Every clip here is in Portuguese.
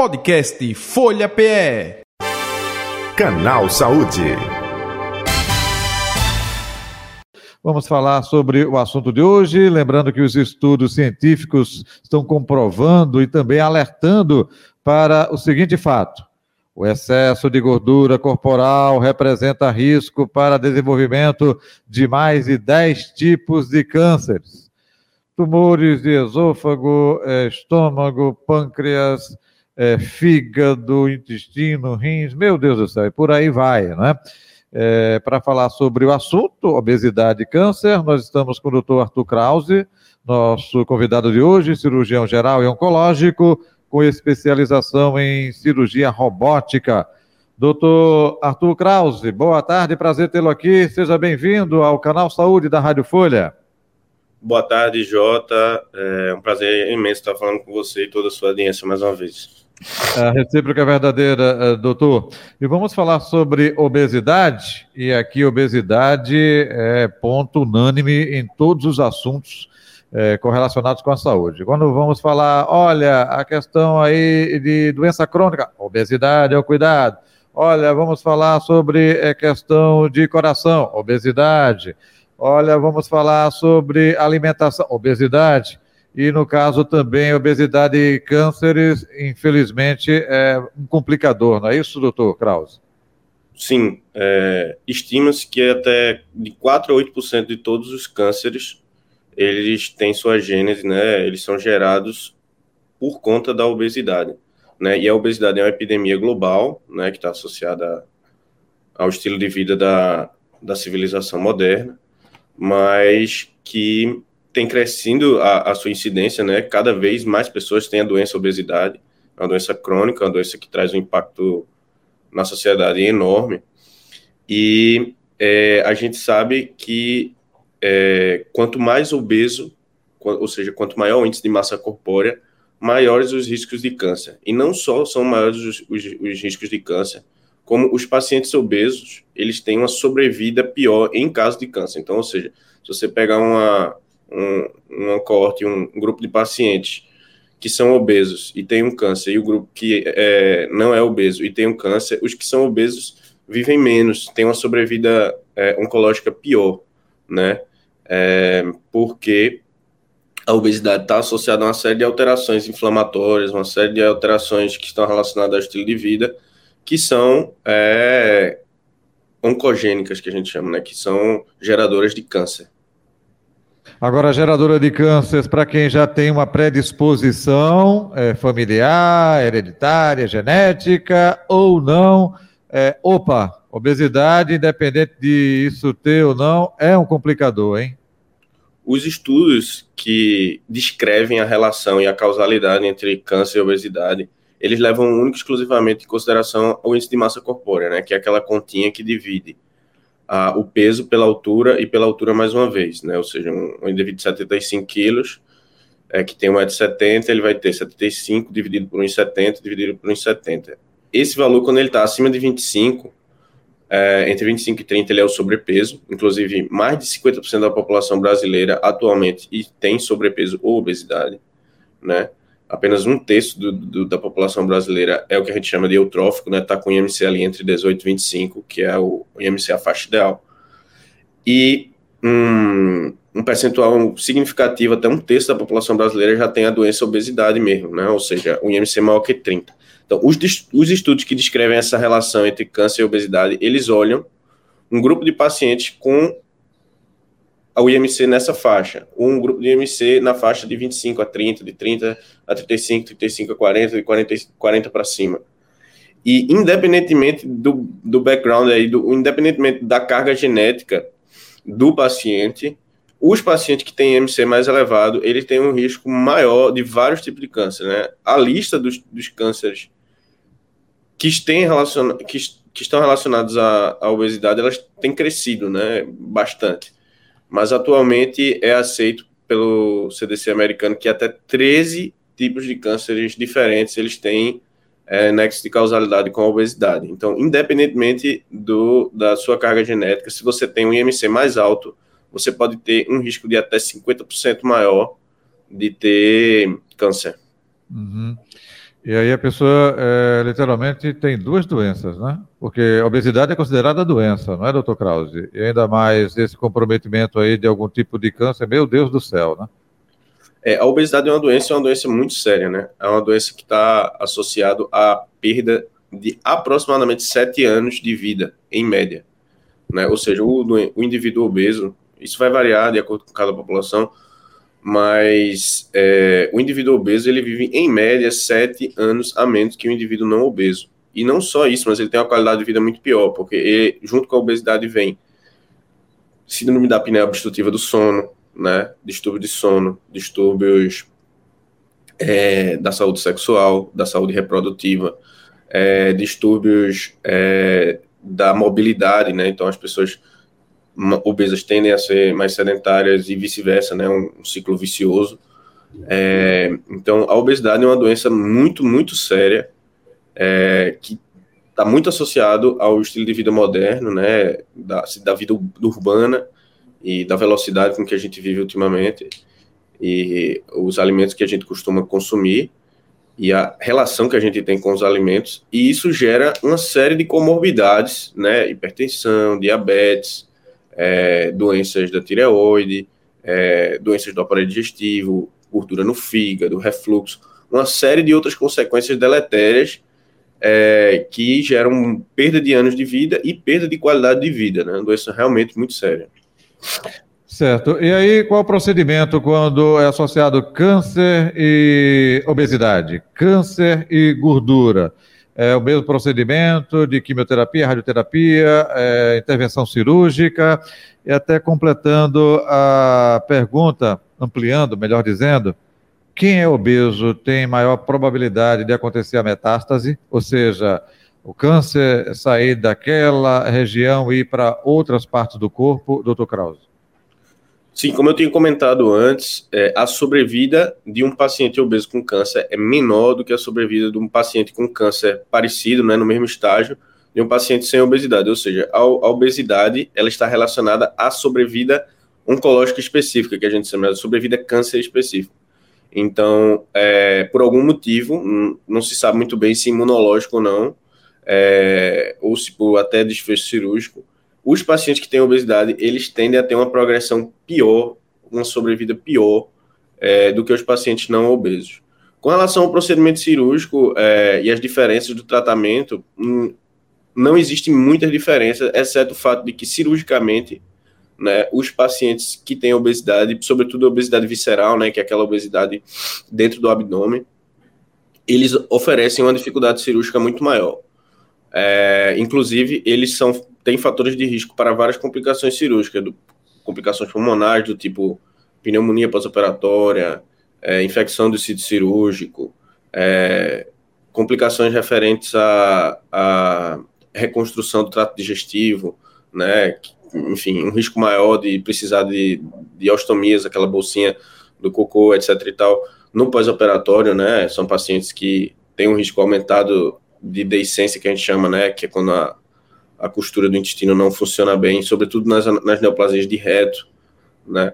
Podcast Folha PE. Canal Saúde. Vamos falar sobre o assunto de hoje, lembrando que os estudos científicos estão comprovando e também alertando para o seguinte fato: o excesso de gordura corporal representa risco para desenvolvimento de mais de 10 tipos de cânceres. Tumores de esôfago, estômago, pâncreas, é, fígado, intestino, rins, meu Deus do céu, e por aí vai, né? É, Para falar sobre o assunto, obesidade e câncer, nós estamos com o doutor Arthur Krause, nosso convidado de hoje, cirurgião geral e oncológico, com especialização em cirurgia robótica. Doutor Arthur Krause, boa tarde, prazer tê-lo aqui, seja bem-vindo ao canal Saúde da Rádio Folha. Boa tarde, Jota. É um prazer imenso estar falando com você e toda a sua audiência mais uma vez. A recíproca é verdadeira, eh, doutor. E vamos falar sobre obesidade, e aqui obesidade é ponto unânime em todos os assuntos é, correlacionados com a saúde. Quando vamos falar, olha, a questão aí de doença crônica, obesidade é o cuidado. Olha, vamos falar sobre a questão de coração, obesidade. Olha, vamos falar sobre alimentação, obesidade e no caso também obesidade e cânceres, infelizmente, é um complicador, não é isso, doutor Krause? Sim, é, estima-se que até de 4 a 8% de todos os cânceres, eles têm sua gênese, né, eles são gerados por conta da obesidade, né, e a obesidade é uma epidemia global, né, que está associada ao estilo de vida da, da civilização moderna, mas que tem crescendo a, a, sua incidência, né? Cada vez mais pessoas têm a doença obesidade, uma doença crônica, uma doença que traz um impacto na sociedade enorme. E é, a gente sabe que é, quanto mais obeso, ou seja, quanto maior o índice de massa corpórea, maiores os riscos de câncer. E não só são maiores os, os, os riscos de câncer, como os pacientes obesos, eles têm uma sobrevida pior em caso de câncer. Então, ou seja, se você pegar uma, um, uma coorte, um, grupo de pacientes que são obesos e tem um câncer, e o grupo que é, não é obeso e tem um câncer, os que são obesos vivem menos, têm uma sobrevida é, oncológica pior, né? É, porque a obesidade está associada a uma série de alterações inflamatórias, uma série de alterações que estão relacionadas ao estilo de vida, que são é, oncogênicas, que a gente chama, né? Que são geradoras de câncer. Agora, geradora de cânceres, para quem já tem uma predisposição é, familiar, hereditária, genética ou não, é, opa, obesidade, independente de isso ter ou não, é um complicador, hein? Os estudos que descrevem a relação e a causalidade entre câncer e obesidade, eles levam único e exclusivamente em consideração o índice de massa corpórea, né, que é aquela continha que divide a, o peso pela altura e pela altura mais uma vez, né? Ou seja, um, um indivíduo de 75 quilos, é, que tem 1,70m, ele vai ter 75 dividido por 1,70 dividido por 1,70. Esse valor, quando ele está acima de 25, é, entre 25 e 30, ele é o sobrepeso. Inclusive, mais de 50% da população brasileira atualmente tem sobrepeso ou obesidade, né? Apenas um terço do, do, da população brasileira é o que a gente chama de eutrófico, né? Está com IMC ali entre 18 e 25, que é o, IMC a faixa ideal. E um, um percentual significativo, até um terço da população brasileira já tem a doença obesidade mesmo, né? Ou seja, um IMC maior que 30. Então, os, os estudos que descrevem essa relação entre câncer e obesidade, eles olham um grupo de pacientes com o IMC nessa faixa, um grupo de IMC na faixa de 25 a 30, de 30 a 35, 35 a 40, de 40, 40 para cima. E independentemente do, do background aí, do, independentemente da carga genética do paciente, os pacientes que têm IMC mais elevado, eles têm um risco maior de vários tipos de câncer, né? A lista dos, dos cânceres que, têm relaciona, que, que estão relacionados à, à obesidade, elas têm crescido, né? Bastante mas atualmente é aceito pelo CDC americano que até 13 tipos de cânceres diferentes eles têm é, nexo de causalidade com a obesidade. Então, independentemente do, da sua carga genética, se você tem um IMC mais alto, você pode ter um risco de até 50% maior de ter câncer. Uhum. E aí a pessoa é, literalmente tem duas doenças, né? Porque a obesidade é considerada doença, não é, doutor Krause? E ainda mais esse comprometimento aí de algum tipo de câncer, meu Deus do céu, né? É, a obesidade é uma doença, é uma doença muito séria, né? É uma doença que está associada à perda de aproximadamente sete anos de vida, em média. Né? Ou seja, o, o indivíduo obeso, isso vai variar de acordo com cada população, mas é, o indivíduo obeso ele vive em média sete anos a menos que o indivíduo não obeso. E não só isso, mas ele tem uma qualidade de vida muito pior, porque ele, junto com a obesidade vem síndrome da apneia obstrutiva do sono, né, distúrbio de sono, distúrbios é, da saúde sexual, da saúde reprodutiva, é, distúrbios é, da mobilidade, né, então as pessoas obesas tendem a ser mais sedentárias e vice-versa, né? Um, ciclo vicioso. É, então, a obesidade é uma doença muito, muito séria, é, que está muito associado ao estilo de vida moderno, né? Da, da vida urbana e da velocidade com que a gente vive ultimamente e os alimentos que a gente costuma consumir e a relação que a gente tem com os alimentos, e isso gera uma série de comorbidades, né? Hipertensão, diabetes, é, doenças da tireoide, é, doenças do aparelho digestivo, gordura no fígado, refluxo, uma série de outras consequências deletérias é, que geram perda de anos de vida e perda de qualidade de vida, né? Uma doença realmente muito séria. Certo. E aí, qual o procedimento quando é associado câncer e obesidade? Câncer e gordura? É o mesmo procedimento de quimioterapia, radioterapia, é, intervenção cirúrgica, e até completando a pergunta, ampliando, melhor dizendo, quem é obeso tem maior probabilidade de acontecer a metástase, ou seja, o câncer sair daquela região e ir para outras partes do corpo, doutor Krause? Sim, como eu tinha comentado antes, é, a sobrevida de um paciente obeso com câncer é menor do que a sobrevida de um paciente com câncer parecido, né, no mesmo estágio, de um paciente sem obesidade. Ou seja, a, a obesidade ela está relacionada à sobrevida oncológica específica, que a gente chama de sobrevida câncer específico. Então, é, por algum motivo, não se sabe muito bem se imunológico ou não, é, ou se por até desfecho cirúrgico, os pacientes que têm obesidade, eles tendem a ter uma progressão pior, uma sobrevida pior é, do que os pacientes não obesos. Com relação ao procedimento cirúrgico é, e as diferenças do tratamento, hum, não existe muita diferença, exceto o fato de que cirurgicamente, né, os pacientes que têm obesidade, sobretudo obesidade visceral, né, que é aquela obesidade dentro do abdômen, eles oferecem uma dificuldade cirúrgica muito maior. É, inclusive, eles são têm fatores de risco para várias complicações cirúrgicas, do, complicações pulmonares do tipo pneumonia pós-operatória, é, infecção do sítio cirúrgico, é, complicações referentes à, à, reconstrução do trato digestivo, né, enfim, um risco maior de precisar de, de ostomias, aquela bolsinha do cocô, etc e tal, no pós-operatório, né, são pacientes que têm um risco aumentado de deiscência, que a gente chama, né, que é quando a, a costura do intestino não funciona bem, sobretudo nas, nas neoplasias de reto, né?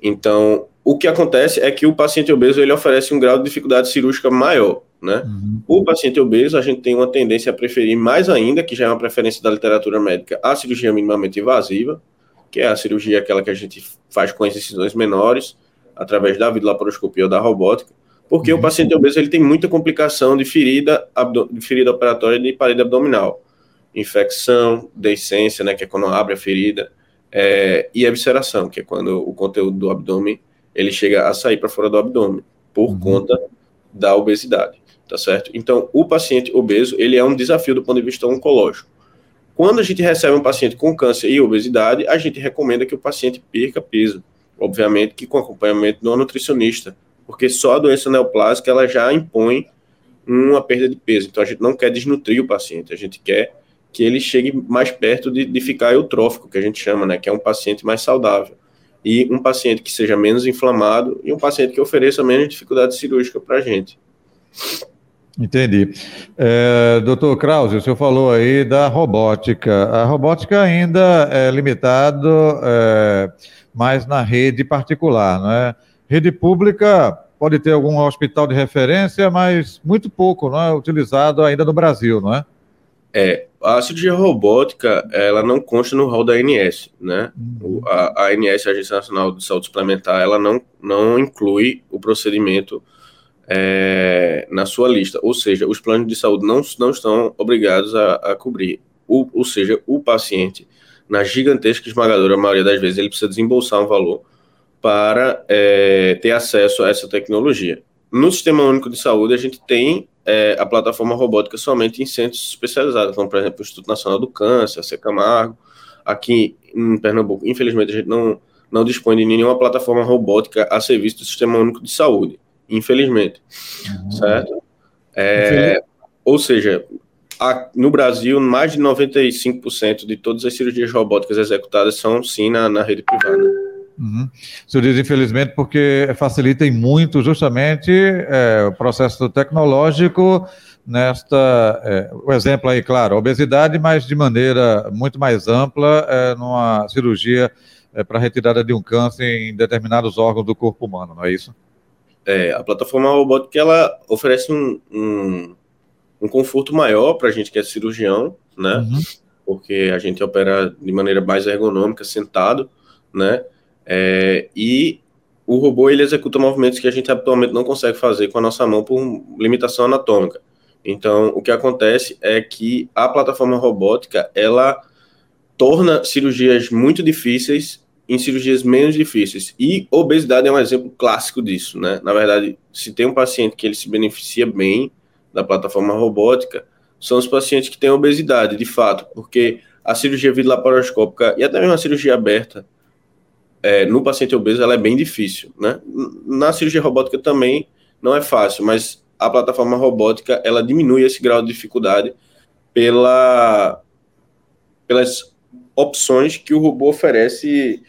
Então, o que acontece é que o paciente obeso ele oferece um grau de dificuldade cirúrgica maior, né? Uhum. O paciente obeso, a gente tem uma tendência a preferir mais ainda, que já é uma preferência da literatura médica, a cirurgia minimamente invasiva, que é a cirurgia aquela que a gente faz com as incisões menores, através da videolaparoscopia ou da robótica, porque uhum. o paciente obeso ele tem muita complicação de ferida, de ferida operatória de parede abdominal infecção, deiscência, né, que é quando abre a ferida, é, e evisceração, que é quando o conteúdo do abdômen ele chega a sair para fora do abdômen por uhum. conta da obesidade, tá certo? Então, o paciente obeso ele é um desafio do ponto de vista oncológico. Quando a gente recebe um paciente com câncer e obesidade, a gente recomenda que o paciente perca peso, obviamente que com acompanhamento do nutricionista, porque só a doença neoplásica ela já impõe uma perda de peso. Então a gente não quer desnutrir o paciente, a gente quer que ele chegue mais perto de, de ficar eutrófico, que a gente chama, né, que é um paciente mais saudável. E um paciente que seja menos inflamado e um paciente que ofereça menos dificuldade cirúrgica para a gente. Entendi. É, doutor Krause, o senhor falou aí da robótica. A robótica ainda é limitado é, mais na rede particular, não é? Rede pública pode ter algum hospital de referência, mas muito pouco, não é utilizado ainda no Brasil, não é? É, a cirurgia robótica, ela não consta no rol da ANS, né? Uhum. A, a ANS, a Agência Nacional de Saúde Suplementar, ela não, não inclui o procedimento é, na sua lista. Ou seja, os planos de saúde não, não estão obrigados a, a cobrir. O, ou seja, o paciente, na gigantesca esmagadora maioria das vezes, ele precisa desembolsar um valor para é, ter acesso a essa tecnologia. No Sistema Único de Saúde, a gente tem é, a plataforma robótica somente em centros especializados, como, por exemplo, o Instituto Nacional do Câncer, a Secamargo. Aqui em Pernambuco, infelizmente, a gente não, não dispõe de nenhuma plataforma robótica a serviço do Sistema Único de Saúde, infelizmente. Uhum. Certo? É, ou seja, a, no Brasil, mais de 95% de todas as cirurgias robóticas executadas são, sim, na, na rede privada. Uhum. O senhor diz infelizmente porque facilita muito justamente é, o processo tecnológico nesta, é, o exemplo aí, claro, obesidade, mas de maneira muito mais ampla, é, numa cirurgia é, para retirada de um câncer em determinados órgãos do corpo humano, não é isso? É, a plataforma robótica, ela oferece um, um, um conforto maior para a gente que é cirurgião, né? Uhum. Porque a gente opera de maneira mais ergonômica, sentado, né? É, e o robô ele executa movimentos que a gente atualmente não consegue fazer com a nossa mão por limitação anatômica. Então, o que acontece é que a plataforma robótica ela torna cirurgias muito difíceis em cirurgias menos difíceis. E obesidade é um exemplo clássico disso, né? Na verdade, se tem um paciente que ele se beneficia bem da plataforma robótica, são os pacientes que têm obesidade, de fato, porque a cirurgia videolaparoscópica e até mesmo a cirurgia aberta, é, no paciente obeso ela é bem difícil, né? Na cirurgia robótica também não é fácil, mas a plataforma robótica ela diminui esse grau de dificuldade pela, pelas opções que o robô oferece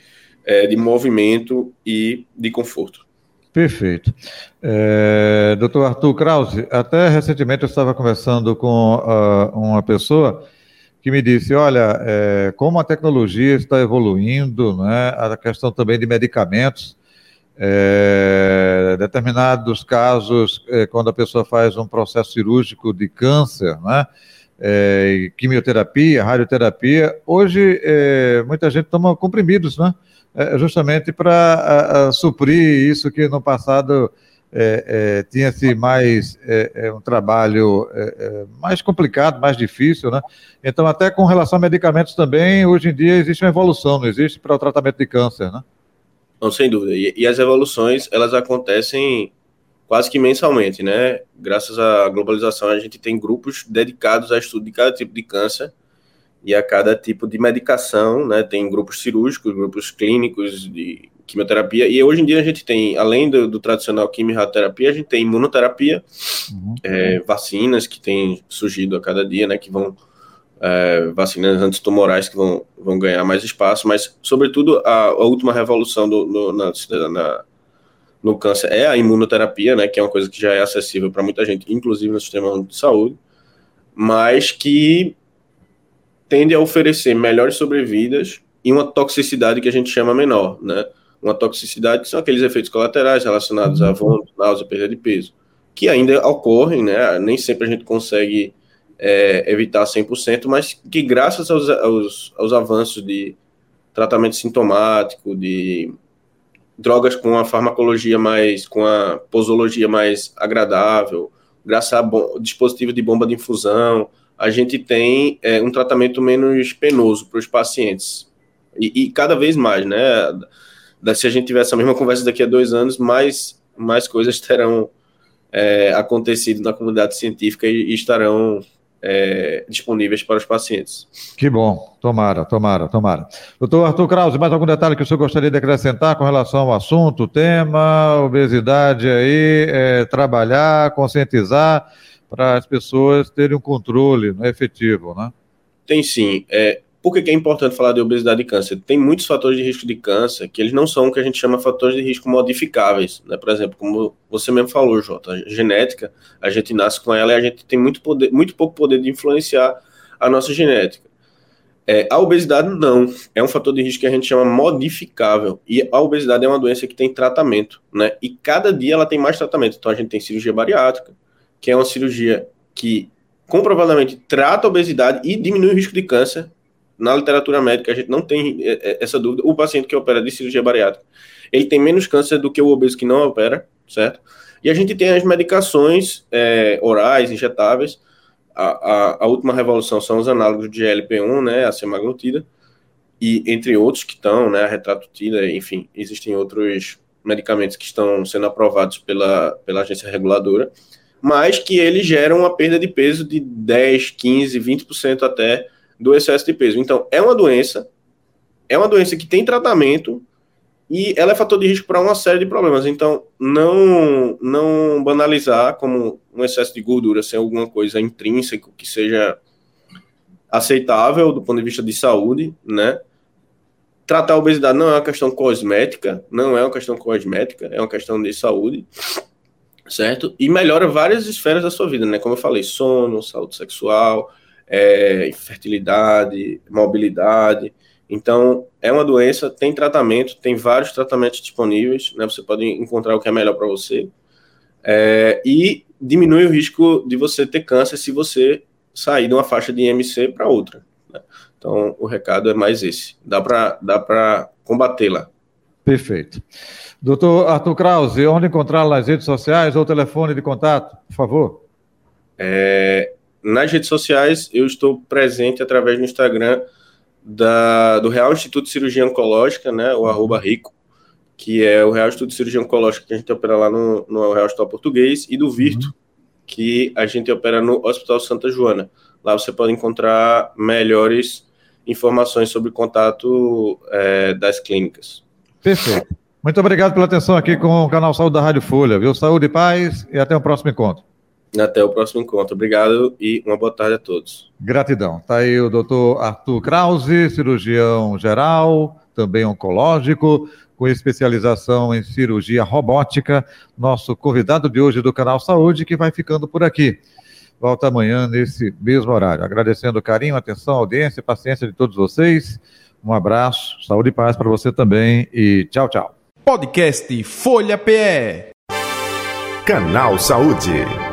é, de movimento e de conforto. Perfeito. É, doutor Arthur Krause, até recentemente eu estava conversando com uh, uma pessoa que me disse, olha, é, como a tecnologia está evoluindo, né, a questão também de medicamentos, é, determinados casos, é, quando a pessoa faz um processo cirúrgico de câncer, né, é, quimioterapia, radioterapia, hoje é, muita gente toma comprimidos, né, é, justamente para suprir isso que no passado é, é, tinha-se mais é, é um trabalho é, é, mais complicado, mais difícil, né? Então, até com relação a medicamentos também, hoje em dia existe uma evolução, não existe para o tratamento de câncer, né? Não, sem dúvida. E, e as evoluções, elas acontecem quase que mensalmente, né? Graças à globalização, a gente tem grupos dedicados a estudo de cada tipo de câncer e a cada tipo de medicação, né? Tem grupos cirúrgicos, grupos clínicos de quimioterapia. E hoje em dia a gente tem, além do, do tradicional quimioterapia, a gente tem imunoterapia, uhum. é, vacinas que têm surgido a cada dia, né, que vão é, vacinas antitumorais que vão, vão ganhar mais espaço, mas, sobretudo, a, a última revolução do, no, na, na, no câncer é a imunoterapia, né, que é uma coisa que já é acessível para muita gente, inclusive no sistema de saúde, mas que tende a oferecer melhores sobrevidas e uma toxicidade que a gente chama menor, né? Uma toxicidade, que são aqueles efeitos colaterais relacionados a uhum. vômito, náusea, perda de peso, que ainda ocorrem, né? Nem sempre a gente consegue é, evitar 100%, mas que graças aos, aos, aos avanços de tratamento sintomático, de drogas com a farmacologia mais, com a posologia mais agradável, graças ao dispositivo de bomba de infusão, a gente tem é, um tratamento menos penoso para os pacientes. E, e, cada vez mais, né? Se a gente tiver essa mesma conversa daqui a dois anos, mais, mais coisas terão é, acontecido na comunidade científica e, e estarão é, disponíveis para os pacientes. Que bom, tomara, tomara, tomara. Doutor Arthur Krause, mais algum detalhe que o senhor gostaria de acrescentar com relação ao assunto, tema, obesidade aí, é, trabalhar, conscientizar para as pessoas terem um controle né, efetivo, né? Tem sim. É, por que, é importante falar de obesidade e câncer? Tem muitos fatores de risco de câncer que eles não são o que a gente chama fatores de risco modificáveis, né? Por exemplo, como você mesmo falou, Jota, a genética, a gente nasce com ela e a gente tem muito, poder, muito pouco poder de influenciar a nossa genética. É, a obesidade não, é um fator de risco que a gente chama modificável. E a obesidade é uma doença que tem tratamento, né? E cada dia ela tem mais tratamento. Então a gente tem cirurgia bariátrica, que é uma cirurgia que comprovadamente trata a obesidade e diminui o risco de câncer. Na literatura médica a gente não tem é, é, essa dúvida. O paciente que opera de cirurgia bariátrica, ele tem menos câncer do que o obeso que não opera, certo? E a gente tem as medicações é, orais, injetáveis, a, a, a, última revolução são os análogos de GLP-1, né, a semaglutida, e entre outros que estão, né, a retratutida, enfim, existem outros medicamentos que estão sendo aprovados pela, pela agência reguladora, mas que eles geram uma perda de peso de 10, 15, 20% até do excesso de peso. Então, é uma doença, é uma doença que tem tratamento, e ela é fator de risco para uma série de problemas. Então, não, não banalizar como um excesso de gordura ser alguma coisa intrínseca que seja aceitável do ponto de vista de saúde, né? Tratar a obesidade não é uma questão cosmética, não é uma questão cosmética, é uma questão de saúde, certo? E melhora várias esferas da sua vida, né? Como eu falei, sono, saúde sexual, é, fertilidade, mobilidade. Então, é uma doença, tem tratamento, tem vários tratamentos disponíveis, né? Você pode encontrar o que é melhor para você. É, e diminui o risco de você ter câncer se você sair de uma faixa de IMC para outra. Né? Então, o recado é mais esse. Dá para dá combatê-la. Perfeito. Doutor Arthur Krause, onde encontrá-lo nas redes sociais ou telefone de contato, por favor? É, nas redes sociais, eu estou presente através do Instagram da, do Real Instituto de Cirurgia Oncológica, né, o arroba rico, que é o Real Instituto de Cirurgia Oncológica que a gente opera lá no, no Real Hospital Português, e do Virto, uhum. que a gente opera no Hospital Santa Joana. Lá você pode encontrar melhores informações sobre contato é, das clínicas. Perfeito. Muito obrigado pela atenção aqui com o canal Saúde da Rádio Folha, viu? Saúde e paz e até o próximo encontro. Até o próximo encontro. Obrigado e uma boa tarde a todos. Gratidão. Está aí o doutor Arthur Krause, cirurgião geral, também oncológico, com especialização em cirurgia robótica. Nosso convidado de hoje do Canal Saúde, que vai ficando por aqui. Volta amanhã nesse mesmo horário. Agradecendo o carinho, atenção, audiência e paciência de todos vocês. Um abraço, saúde e paz para você também e tchau, tchau. Podcast Folha PE. Canal Saúde.